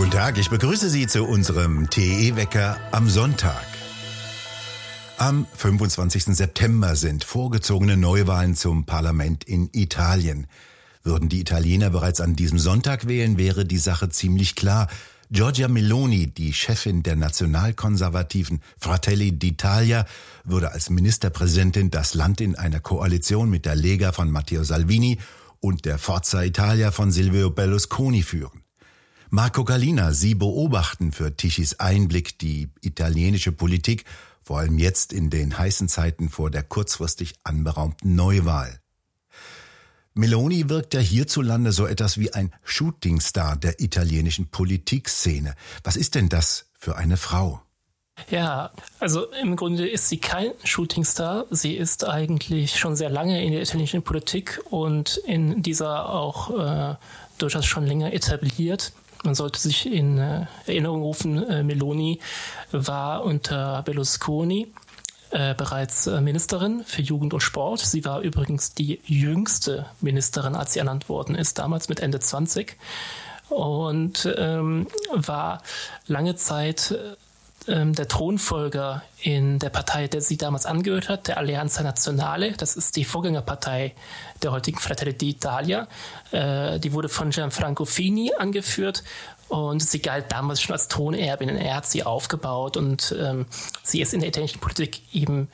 Guten Tag, ich begrüße Sie zu unserem TE-Wecker am Sonntag. Am 25. September sind vorgezogene Neuwahlen zum Parlament in Italien. Würden die Italiener bereits an diesem Sonntag wählen, wäre die Sache ziemlich klar. Giorgia Meloni, die Chefin der nationalkonservativen Fratelli d'Italia, würde als Ministerpräsidentin das Land in einer Koalition mit der Lega von Matteo Salvini und der Forza Italia von Silvio Berlusconi führen. Marco Galina, Sie beobachten für Tichys Einblick die italienische Politik, vor allem jetzt in den heißen Zeiten vor der kurzfristig anberaumten Neuwahl. Meloni wirkt ja hierzulande so etwas wie ein Shootingstar der italienischen Politikszene. Was ist denn das für eine Frau? Ja, also im Grunde ist sie kein Shootingstar. Sie ist eigentlich schon sehr lange in der italienischen Politik und in dieser auch äh, durchaus schon länger etabliert. Man sollte sich in äh, Erinnerung rufen, äh, Meloni war unter Berlusconi äh, bereits äh, Ministerin für Jugend und Sport. Sie war übrigens die jüngste Ministerin, als sie ernannt worden ist, damals mit Ende 20 und ähm, war lange Zeit ähm, der Thronfolger in der Partei, der sie damals angehört hat, der Alleanza Nazionale. Das ist die Vorgängerpartei der heutigen Fratelli d'Italia. Äh, die wurde von Gianfranco Fini angeführt und sie galt damals schon als Thronerbin. Er hat sie aufgebaut und ähm, sie ist in der italienischen Politik eben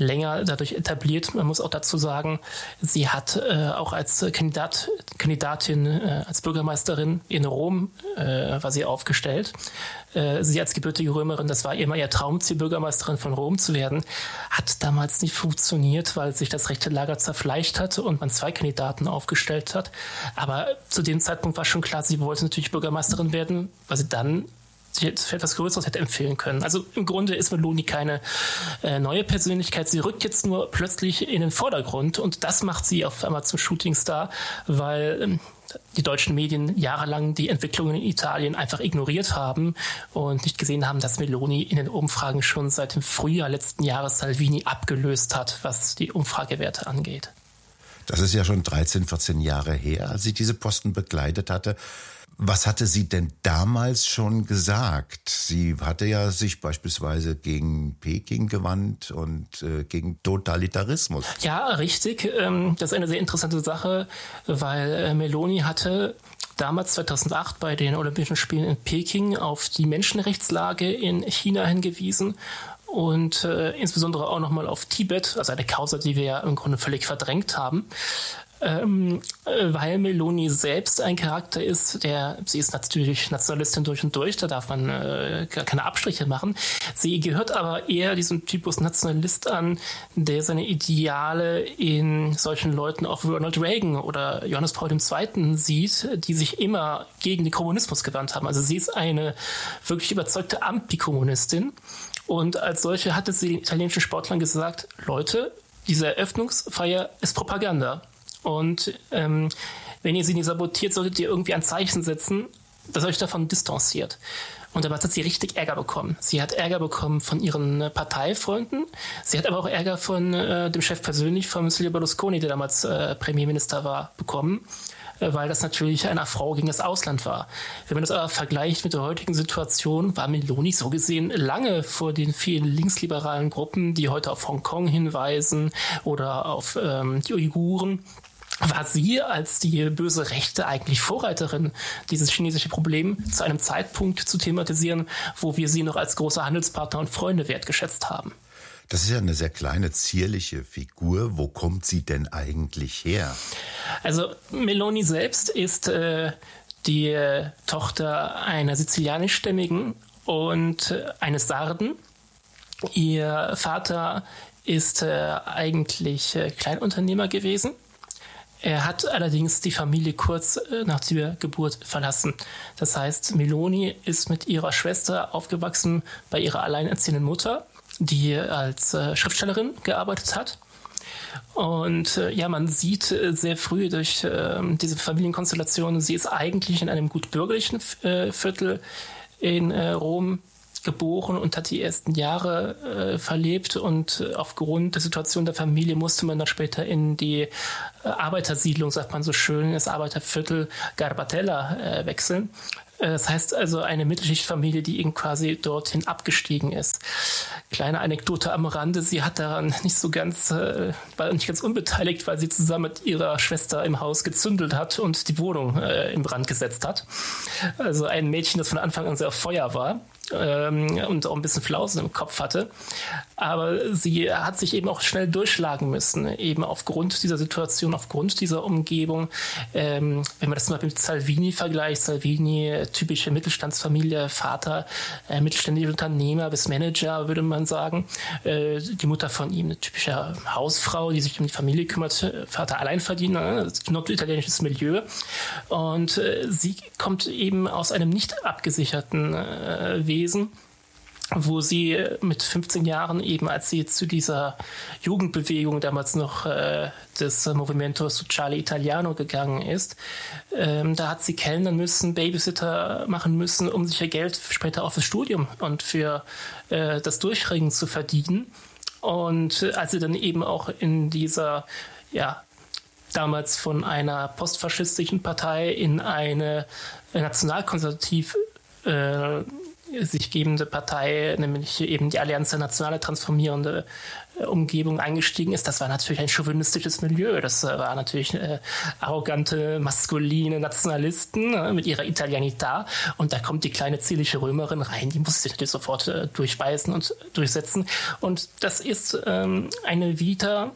länger dadurch etabliert. Man muss auch dazu sagen, sie hat äh, auch als Kandidat, Kandidatin, äh, als Bürgermeisterin in Rom äh, war sie aufgestellt. Äh, sie als gebürtige Römerin, das war immer ihr Traumziel, Bürgermeisterin von Rom zu werden, hat damals nicht funktioniert, weil sich das rechte Lager zerfleischt hat und man zwei Kandidaten aufgestellt hat. Aber zu dem Zeitpunkt war schon klar, sie wollte natürlich Bürgermeisterin werden, weil sie dann für etwas Größeres hätte empfehlen können. Also im Grunde ist Meloni keine äh, neue Persönlichkeit. Sie rückt jetzt nur plötzlich in den Vordergrund und das macht sie auf einmal zum Shootingstar, weil ähm, die deutschen Medien jahrelang die Entwicklungen in Italien einfach ignoriert haben und nicht gesehen haben, dass Meloni in den Umfragen schon seit dem Frühjahr letzten Jahres Salvini abgelöst hat, was die Umfragewerte angeht. Das ist ja schon 13, 14 Jahre her, als sie diese Posten begleitet hatte. Was hatte sie denn damals schon gesagt? Sie hatte ja sich beispielsweise gegen Peking gewandt und äh, gegen Totalitarismus. Ja, richtig. Ähm, das ist eine sehr interessante Sache, weil äh, Meloni hatte damals 2008 bei den Olympischen Spielen in Peking auf die Menschenrechtslage in China hingewiesen und äh, insbesondere auch nochmal auf Tibet, also eine Causa, die wir ja im Grunde völlig verdrängt haben ähm, äh, weil Meloni selbst ein Charakter ist, der, sie ist natürlich Nationalistin durch und durch, da darf man äh, keine Abstriche machen. Sie gehört aber eher diesem Typus Nationalist an, der seine Ideale in solchen Leuten auch Ronald Reagan oder Johannes Paul II. sieht, die sich immer gegen den Kommunismus gewandt haben. Also sie ist eine wirklich überzeugte Antikommunistin. Und als solche hatte sie den italienischen Sportlern gesagt, Leute, diese Eröffnungsfeier ist Propaganda. Und ähm, wenn ihr sie nicht sabotiert, solltet ihr irgendwie ein Zeichen setzen, das euch davon distanziert. Und dabei hat sie richtig Ärger bekommen. Sie hat Ärger bekommen von ihren äh, Parteifreunden. Sie hat aber auch Ärger von äh, dem Chef persönlich, von Silvio Berlusconi, der damals äh, Premierminister war, bekommen. Äh, weil das natürlich einer Frau gegen das Ausland war. Wenn man das aber vergleicht mit der heutigen Situation, war Meloni so gesehen lange vor den vielen linksliberalen Gruppen, die heute auf Hongkong hinweisen oder auf ähm, die Uiguren war sie als die böse Rechte eigentlich Vorreiterin, dieses chinesische Problem zu einem Zeitpunkt zu thematisieren, wo wir sie noch als große Handelspartner und Freunde wertgeschätzt haben. Das ist ja eine sehr kleine, zierliche Figur. Wo kommt sie denn eigentlich her? Also Meloni selbst ist äh, die äh, Tochter einer sizilianischstämmigen und äh, eines Sarden. Ihr Vater ist äh, eigentlich äh, Kleinunternehmer gewesen er hat allerdings die Familie kurz äh, nach der Geburt verlassen. Das heißt, Meloni ist mit ihrer Schwester aufgewachsen bei ihrer alleinerziehenden Mutter, die als äh, Schriftstellerin gearbeitet hat. Und äh, ja, man sieht sehr früh durch äh, diese Familienkonstellation, sie ist eigentlich in einem gut bürgerlichen Viertel in Rom geboren und hat die ersten Jahre äh, verlebt und äh, aufgrund der Situation der Familie musste man dann später in die äh, Arbeitersiedlung, sagt man so schön, das Arbeiterviertel Garbatella äh, wechseln. Äh, das heißt also eine Mittelschichtfamilie, die eben quasi dorthin abgestiegen ist. Kleine Anekdote am Rande, sie hat daran nicht so ganz, äh, war nicht ganz unbeteiligt, weil sie zusammen mit ihrer Schwester im Haus gezündelt hat und die Wohnung äh, in Brand gesetzt hat. Also ein Mädchen, das von Anfang an sehr Feuer war ähm, und auch ein bisschen Flausen im Kopf hatte. Aber sie hat sich eben auch schnell durchschlagen müssen, eben aufgrund dieser Situation, aufgrund dieser Umgebung. Ähm, wenn man das mal mit Salvini vergleicht, Salvini, typische Mittelstandsfamilie, Vater, äh, mittelständischer Unternehmer bis Manager, würde man sagen. Äh, die Mutter von ihm, eine typische Hausfrau, die sich um die Familie kümmert, Vater Alleinverdiener, ne? norditalienisches Milieu. Und äh, sie kommt eben aus einem nicht abgesicherten äh, Wesen wo sie mit 15 Jahren eben, als sie zu dieser Jugendbewegung damals noch äh, des Movimento Sociale Italiano gegangen ist, ähm, da hat sie kellnern müssen, Babysitter machen müssen, um sich ihr Geld später auch fürs Studium und für äh, das Durchringen zu verdienen. Und äh, als sie dann eben auch in dieser, ja, damals von einer postfaschistischen Partei in eine nationalkonservativ äh, sich gebende Partei, nämlich eben die Allianz der Nationale transformierende äh, Umgebung eingestiegen ist, das war natürlich ein chauvinistisches Milieu. Das äh, war natürlich äh, arrogante, maskuline Nationalisten äh, mit ihrer Italianità. Und da kommt die kleine zierliche Römerin rein, die muss sich natürlich sofort äh, durchbeißen und durchsetzen. Und das ist ähm, eine Vita,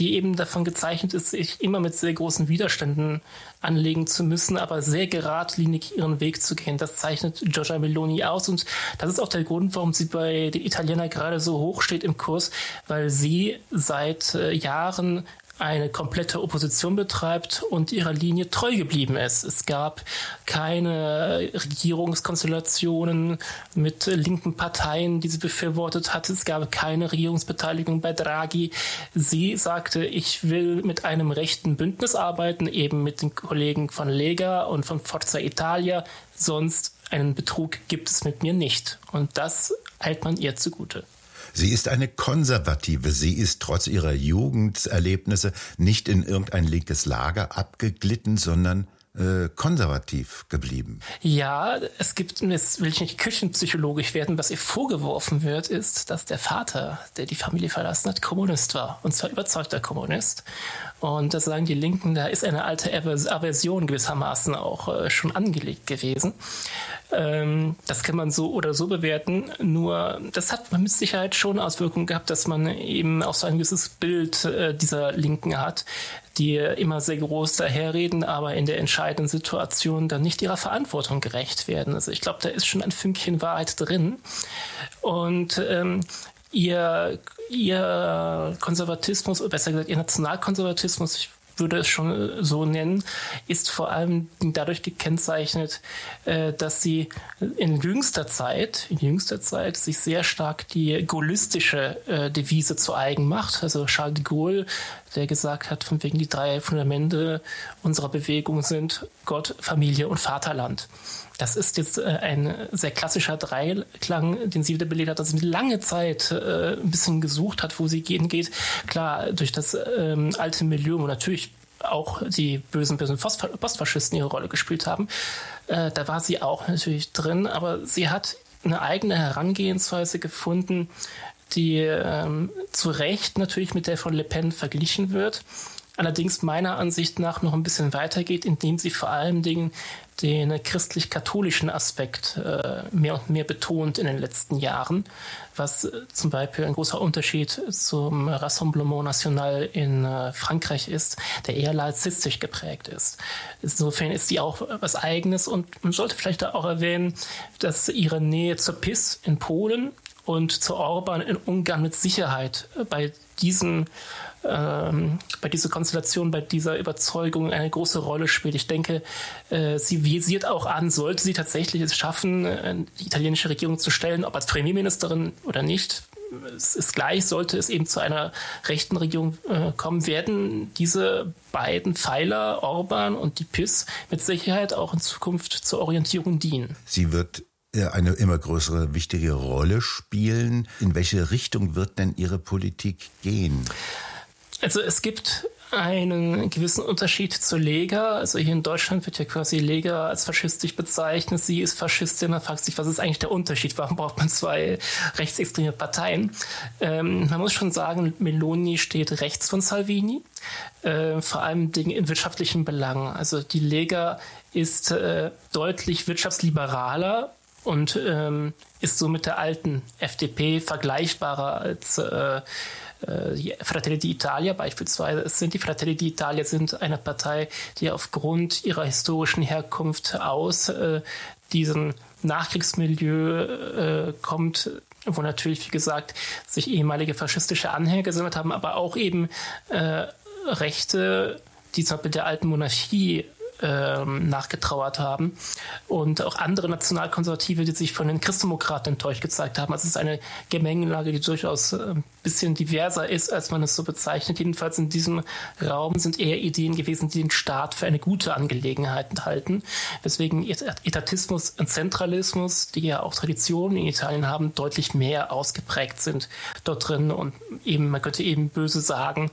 die eben davon gezeichnet ist, sich immer mit sehr großen Widerständen anlegen zu müssen, aber sehr geradlinig ihren Weg zu gehen. Das zeichnet Giorgia Meloni aus und das ist auch der Grund, warum sie bei den Italienern gerade so hoch steht im Kurs, weil sie seit äh, Jahren eine komplette Opposition betreibt und ihrer Linie treu geblieben ist. Es gab keine Regierungskonstellationen mit linken Parteien, die sie befürwortet hat. Es gab keine Regierungsbeteiligung bei Draghi. Sie sagte, ich will mit einem rechten Bündnis arbeiten, eben mit den Kollegen von Lega und von Forza Italia. Sonst einen Betrug gibt es mit mir nicht. Und das hält man ihr zugute. Sie ist eine Konservative. Sie ist trotz ihrer Jugenderlebnisse nicht in irgendein linkes Lager abgeglitten, sondern äh, konservativ geblieben. Ja, es gibt, jetzt will ich nicht küchenpsychologisch werden, was ihr vorgeworfen wird, ist, dass der Vater, der die Familie verlassen hat, Kommunist war. Und zwar überzeugter Kommunist. Und das sagen die Linken, da ist eine alte Aversion gewissermaßen auch äh, schon angelegt gewesen. Ähm, das kann man so oder so bewerten. Nur, das hat mit Sicherheit schon Auswirkungen gehabt, dass man eben auch so ein gewisses Bild äh, dieser Linken hat, die immer sehr groß daherreden, aber in der entscheidenden Situation dann nicht ihrer Verantwortung gerecht werden. Also ich glaube, da ist schon ein Fünkchen Wahrheit drin. Und ähm, ihr, ihr Konservatismus, oder besser gesagt, ihr Nationalkonservatismus, ich würde es schon äh, so nennen, ist vor allem dadurch gekennzeichnet, äh, dass sie in jüngster Zeit, in jüngster Zeit sich sehr stark die gaullistische äh, Devise zu eigen macht. Also Charles de Gaulle, der gesagt hat, von wegen die drei Fundamente unserer Bewegung sind Gott, Familie und Vaterland. Das ist jetzt äh, ein sehr klassischer Dreiklang, den sie wieder belegt hat, dass sie lange Zeit äh, ein bisschen gesucht hat, wo sie gehen geht. Klar, durch das ähm, alte Milieu, wo natürlich auch die bösen, bösen Postfaschisten ihre Rolle gespielt haben. Äh, da war sie auch natürlich drin, aber sie hat eine eigene Herangehensweise gefunden, die ähm, zu Recht natürlich mit der von Le Pen verglichen wird allerdings meiner Ansicht nach noch ein bisschen weitergeht, indem sie vor allen Dingen den christlich-katholischen Aspekt äh, mehr und mehr betont in den letzten Jahren, was äh, zum Beispiel ein großer Unterschied zum Rassemblement National in äh, Frankreich ist, der eher laizistisch geprägt ist. Insofern ist sie auch was Eigenes und man sollte vielleicht auch erwähnen, dass ihre Nähe zur PIS in Polen und zu Orban in Ungarn mit Sicherheit bei diesem ähm, bei dieser Konstellation, bei dieser Überzeugung eine große Rolle spielt. Ich denke, äh, sie visiert auch an, sollte sie tatsächlich es schaffen, äh, die italienische Regierung zu stellen, ob als Premierministerin oder nicht, es ist gleich, sollte es eben zu einer rechten Regierung äh, kommen, werden diese beiden Pfeiler, Orban und die PIS, mit Sicherheit auch in Zukunft zur Orientierung dienen. Sie wird eine immer größere, wichtige Rolle spielen. In welche Richtung wird denn Ihre Politik gehen? Also es gibt einen gewissen Unterschied zu Lega. Also hier in Deutschland wird ja quasi Lega als faschistisch bezeichnet. Sie ist Faschistin. Man fragt sich, was ist eigentlich der Unterschied? Warum braucht man zwei rechtsextreme Parteien? Ähm, man muss schon sagen, Meloni steht rechts von Salvini, äh, vor allem in wirtschaftlichen Belangen. Also die Lega ist äh, deutlich wirtschaftsliberaler und ähm, ist so mit der alten FDP vergleichbarer als äh, äh, die Fratelli d'Italia beispielsweise. Es sind die Fratelli d'Italia sind eine Partei, die aufgrund ihrer historischen Herkunft aus äh, diesem Nachkriegsmilieu äh, kommt, wo natürlich, wie gesagt, sich ehemalige faschistische Anhänger gesammelt haben, aber auch eben äh, Rechte, die zum Beispiel der alten Monarchie ähm, nachgetrauert haben. Und auch andere Nationalkonservative, die sich von den Christdemokraten enttäuscht gezeigt haben. Also es ist eine Gemengelage, die durchaus ein äh, bisschen diverser ist, als man es so bezeichnet. Jedenfalls in diesem Raum sind eher Ideen gewesen, die den Staat für eine gute Angelegenheit halten. Weswegen Etatismus und Zentralismus, die ja auch Traditionen in Italien haben, deutlich mehr ausgeprägt sind dort drin. Und eben, man könnte eben böse sagen,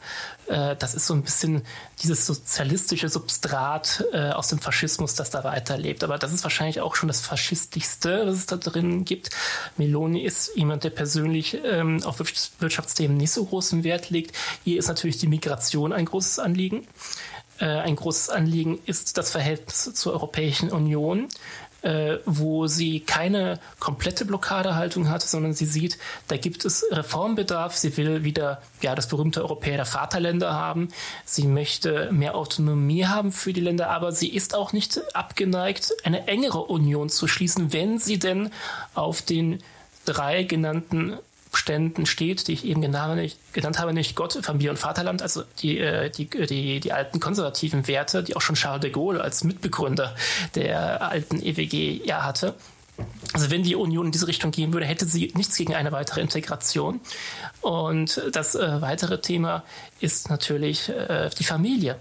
äh, das ist so ein bisschen dieses sozialistische Substrat äh, aus dem Faschismus, das da weiterlebt. Aber das ist wahrscheinlich auch schon das Faschistischste, was es da drin gibt. Meloni ist jemand, der persönlich ähm, auf Wirtschaftsthemen nicht so großen Wert legt. Ihr ist natürlich die Migration ein großes Anliegen. Äh, ein großes Anliegen ist das Verhältnis zur Europäischen Union äh, wo sie keine komplette Blockadehaltung hat, sondern sie sieht, da gibt es Reformbedarf. Sie will wieder ja das berühmte Europäer der Vaterländer haben. Sie möchte mehr Autonomie haben für die Länder, aber sie ist auch nicht abgeneigt, eine engere Union zu schließen, wenn sie denn auf den drei genannten Ständen steht, die ich eben genannt habe, nicht Gott, Familie und Vaterland, also die, äh, die, die, die alten konservativen Werte, die auch schon Charles de Gaulle als Mitbegründer der alten EWG ja hatte. Also wenn die Union in diese Richtung gehen würde, hätte sie nichts gegen eine weitere Integration. Und das äh, weitere Thema ist natürlich äh, die Familie.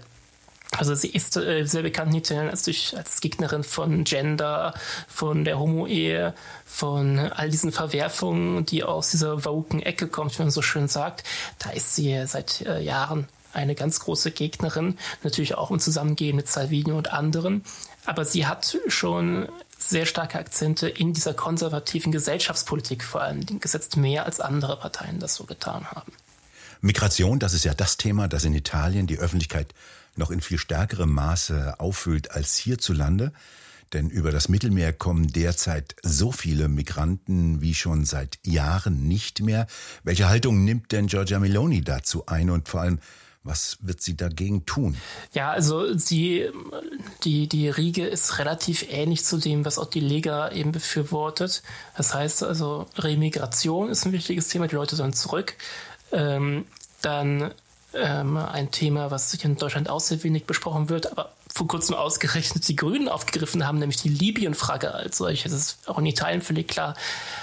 Also sie ist äh, sehr bekannt in Italien als, durch, als Gegnerin von Gender, von der Homo-Ehe, von all diesen Verwerfungen, die aus dieser woken Ecke kommt, wie man so schön sagt. Da ist sie seit äh, Jahren eine ganz große Gegnerin, natürlich auch im Zusammengehen mit Salvini und anderen. Aber sie hat schon sehr starke Akzente in dieser konservativen Gesellschaftspolitik vor allem gesetzt, mehr als andere Parteien das so getan haben. Migration, das ist ja das Thema, das in Italien die Öffentlichkeit noch in viel stärkerem Maße auffüllt als hierzulande. Denn über das Mittelmeer kommen derzeit so viele Migranten wie schon seit Jahren nicht mehr. Welche Haltung nimmt denn Giorgia Meloni dazu ein und vor allem, was wird sie dagegen tun? Ja, also sie, die, die Riege ist relativ ähnlich zu dem, was auch die Lega eben befürwortet. Das heißt also, Remigration ist ein wichtiges Thema, die Leute sollen zurück. Ähm, dann ähm, ein Thema, was sich in Deutschland auch sehr wenig besprochen wird, aber vor kurzem ausgerechnet die Grünen aufgegriffen haben, nämlich die Libyen-Frage als solche. Es ist auch in Italien völlig klar,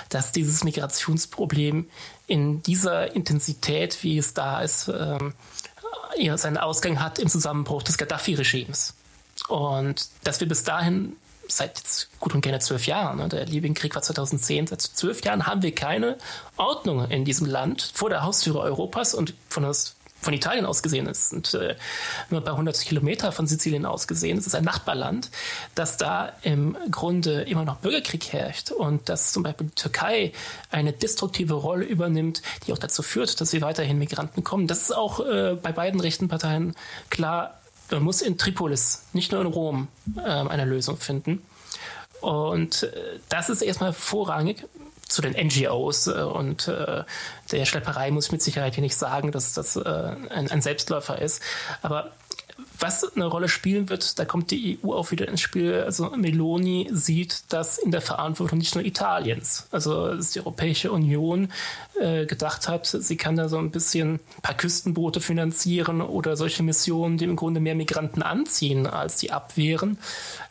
dass dieses Migrationsproblem in dieser Intensität, wie es da ist, ähm, seinen Ausgang hat im Zusammenbruch des Gaddafi-Regimes. Und dass wir bis dahin seit jetzt gut und gerne zwölf Jahren, ne, der Libyenkrieg war 2010, seit zwölf Jahren haben wir keine Ordnung in diesem Land vor der Haustüre Europas und von das von Italien aus gesehen ist, sind äh, nur bei 100 Kilometer von Sizilien aus gesehen, es ist ein Nachbarland, dass da im Grunde immer noch Bürgerkrieg herrscht und dass zum Beispiel die Türkei eine destruktive Rolle übernimmt, die auch dazu führt, dass wir weiterhin Migranten kommen. Das ist auch äh, bei beiden rechten Parteien klar. Man muss in Tripolis, nicht nur in Rom, äh, eine Lösung finden. Und äh, das ist erstmal vorrangig zu den NGOs äh, und äh, der Schlepperei muss ich mit Sicherheit hier nicht sagen, dass das ein, ein Selbstläufer ist. Aber was eine Rolle spielen wird, da kommt die EU auch wieder ins Spiel. Also Meloni sieht das in der Verantwortung nicht nur Italiens. Also dass die Europäische Union äh, gedacht hat, sie kann da so ein bisschen ein paar Küstenboote finanzieren oder solche Missionen, die im Grunde mehr Migranten anziehen, als sie abwehren.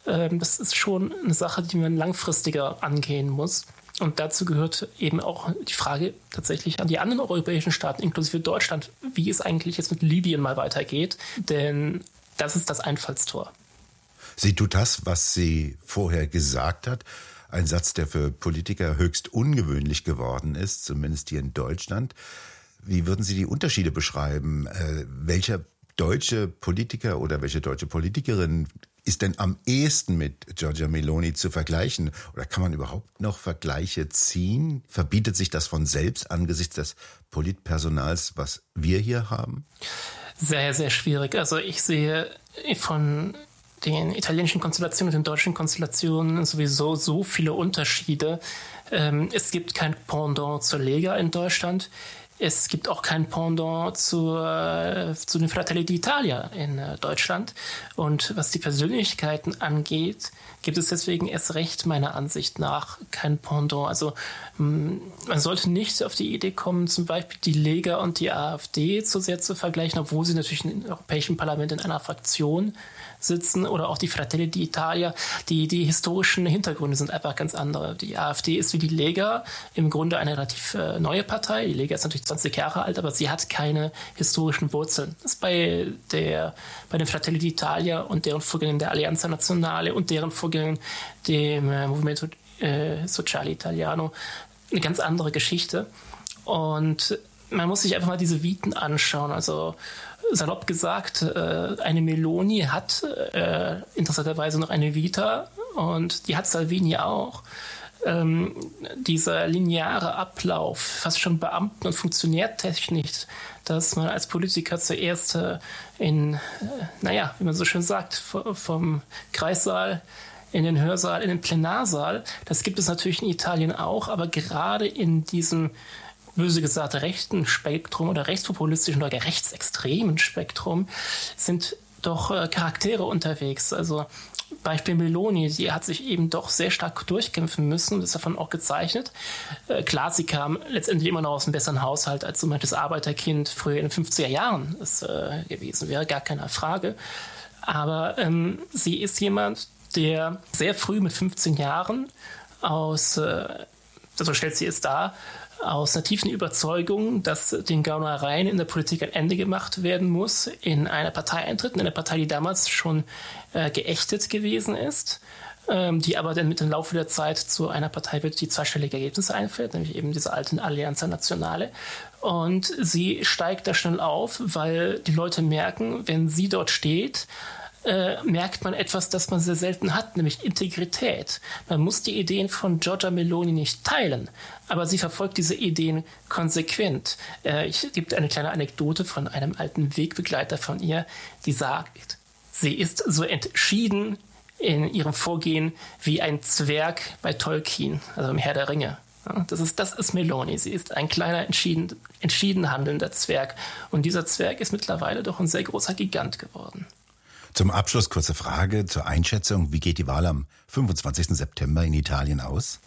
Ähm, das ist schon eine Sache, die man langfristiger angehen muss. Und dazu gehört eben auch die Frage tatsächlich an die anderen europäischen Staaten, inklusive Deutschland, wie es eigentlich jetzt mit Libyen mal weitergeht. Denn das ist das Einfallstor. Sie tut das, was sie vorher gesagt hat. Ein Satz, der für Politiker höchst ungewöhnlich geworden ist, zumindest hier in Deutschland. Wie würden Sie die Unterschiede beschreiben? Äh, welcher deutsche Politiker oder welche deutsche Politikerin ist denn am ehesten mit Giorgia Meloni zu vergleichen? Oder kann man überhaupt noch Vergleiche ziehen? Verbietet sich das von selbst angesichts des Politpersonals, was wir hier haben? Sehr, sehr schwierig. Also ich sehe von den italienischen Konstellationen und den deutschen Konstellationen sowieso so viele Unterschiede. Ähm, es gibt kein Pendant zur Lega in Deutschland. Es gibt auch kein Pendant zu, äh, zu den Fratelli d'Italia in äh, Deutschland. Und was die Persönlichkeiten angeht, gibt es deswegen erst recht meiner Ansicht nach kein Pendant. Also man sollte nicht auf die Idee kommen, zum Beispiel die Lega und die AfD zu sehr zu vergleichen, obwohl sie natürlich im Europäischen Parlament in einer Fraktion sitzen oder auch die Fratelli d'Italia. Die, die historischen Hintergründe sind einfach ganz andere. Die AfD ist wie die Lega im Grunde eine relativ äh, neue Partei. Die Lega ist natürlich 20 Jahre alt, aber sie hat keine historischen Wurzeln. Das ist bei, der, bei den Fratelli d'Italia und deren Vorgängern der Alleanza Nazionale und deren Vorgängern dem äh, Movimento äh, Sociale Italiano eine ganz andere Geschichte. Und man muss sich einfach mal diese Viten anschauen. Also salopp gesagt, äh, eine Meloni hat äh, interessanterweise noch eine Vita und die hat Salvini auch. Ähm, dieser lineare Ablauf, fast schon Beamten- und Funktionärtechnik, dass man als Politiker zuerst äh, in, äh, naja, wie man so schön sagt, vom Kreissaal in den Hörsaal, in den Plenarsaal. Das gibt es natürlich in Italien auch, aber gerade in diesem böse gesagt rechten Spektrum oder rechtspopulistischen oder rechtsextremen Spektrum sind doch äh, Charaktere unterwegs. Also Beispiel Meloni, die hat sich eben doch sehr stark durchkämpfen müssen und ist davon auch gezeichnet. Äh, klar, sie kam letztendlich immer noch aus einem besseren Haushalt als so manches Arbeiterkind früher in den 50er Jahren es äh, gewesen wäre, gar keine Frage. Aber ähm, sie ist jemand, der sehr früh mit 15 Jahren aus, äh, so stellt sie es dar, aus einer tiefen Überzeugung, dass den Gaunereien in der Politik ein Ende gemacht werden muss, in eine Partei eintritt, in eine Partei, die damals schon äh, geächtet gewesen ist, ähm, die aber dann mit dem Laufe der Zeit zu einer Partei wird, die zweistellige Ergebnisse einfällt, nämlich eben diese alten Allianza Nationale. Und sie steigt da schnell auf, weil die Leute merken, wenn sie dort steht, äh, merkt man etwas, das man sehr selten hat, nämlich Integrität. Man muss die Ideen von Giorgia Meloni nicht teilen, aber sie verfolgt diese Ideen konsequent. Äh, ich gibt eine kleine Anekdote von einem alten Wegbegleiter von ihr, die sagt, sie ist so entschieden in ihrem Vorgehen wie ein Zwerg bei Tolkien, also im Herr der Ringe. Das ist, das ist Meloni. Sie ist ein kleiner, entschieden, entschieden handelnder Zwerg. Und dieser Zwerg ist mittlerweile doch ein sehr großer Gigant geworden. Zum Abschluss kurze Frage zur Einschätzung. Wie geht die Wahl am 25. September in Italien aus?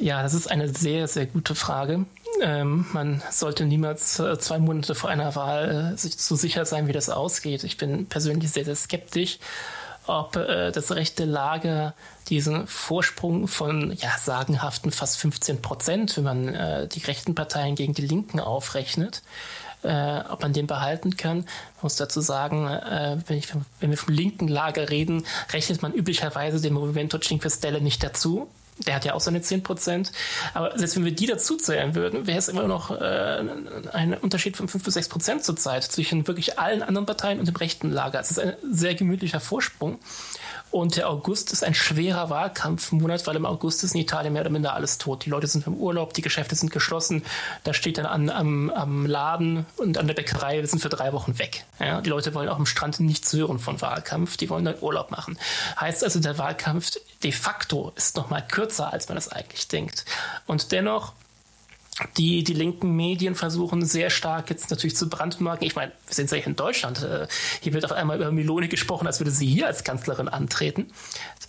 Ja, das ist eine sehr, sehr gute Frage. Ähm, man sollte niemals äh, zwei Monate vor einer Wahl äh, sich so sicher sein, wie das ausgeht. Ich bin persönlich sehr, sehr skeptisch, ob äh, das rechte Lager diesen Vorsprung von ja, sagenhaften fast 15 Prozent, wenn man äh, die rechten Parteien gegen die Linken aufrechnet, äh, ob man den behalten kann. Ich muss dazu sagen, äh, wenn, ich, wenn, wir vom linken Lager reden, rechnet man üblicherweise den Movimento Cinque Stelle nicht dazu. Der hat ja auch seine 10 Prozent. Aber selbst wenn wir die dazu zählen würden, wäre es immer noch äh, ein Unterschied von 5 bis 6 Prozent zurzeit zwischen wirklich allen anderen Parteien und dem rechten Lager. Es ist ein sehr gemütlicher Vorsprung. Und der August ist ein schwerer Wahlkampfmonat, weil im August ist in Italien mehr oder minder alles tot. Die Leute sind im Urlaub, die Geschäfte sind geschlossen. Da steht dann an, am, am Laden und an der Bäckerei, wir sind für drei Wochen weg. Ja, die Leute wollen auch am Strand nichts hören von Wahlkampf, die wollen dann Urlaub machen. Heißt also, der Wahlkampf de facto ist noch mal kürzer, als man das eigentlich denkt. Und dennoch die, die linken Medien versuchen sehr stark jetzt natürlich zu brandmarken. Ich meine, wir sind ja hier in Deutschland. Äh, hier wird auf einmal über Meloni gesprochen, als würde sie hier als Kanzlerin antreten.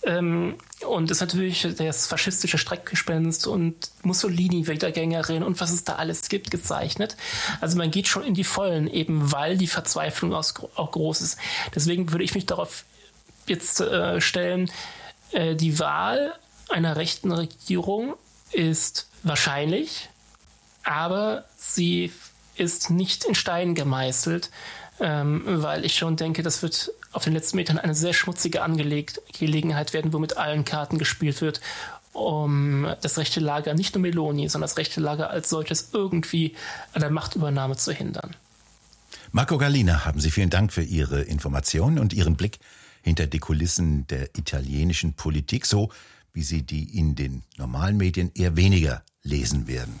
Ähm, und ist natürlich das faschistische Streckgespenst und Mussolini-Wiedergängerin und was es da alles gibt, gezeichnet. Also man geht schon in die Vollen, eben weil die Verzweiflung auch groß ist. Deswegen würde ich mich darauf jetzt äh, stellen, äh, die Wahl einer rechten Regierung ist wahrscheinlich, aber sie ist nicht in Stein gemeißelt, ähm, weil ich schon denke, das wird auf den letzten Metern eine sehr schmutzige Angeleg Gelegenheit werden, wo mit allen Karten gespielt wird um das rechte Lager, nicht nur Meloni, sondern das rechte Lager als solches irgendwie an der Machtübernahme zu hindern. Marco Gallina, haben Sie vielen Dank für Ihre Informationen und Ihren Blick hinter die Kulissen der italienischen Politik, so wie Sie die in den normalen Medien eher weniger lesen werden.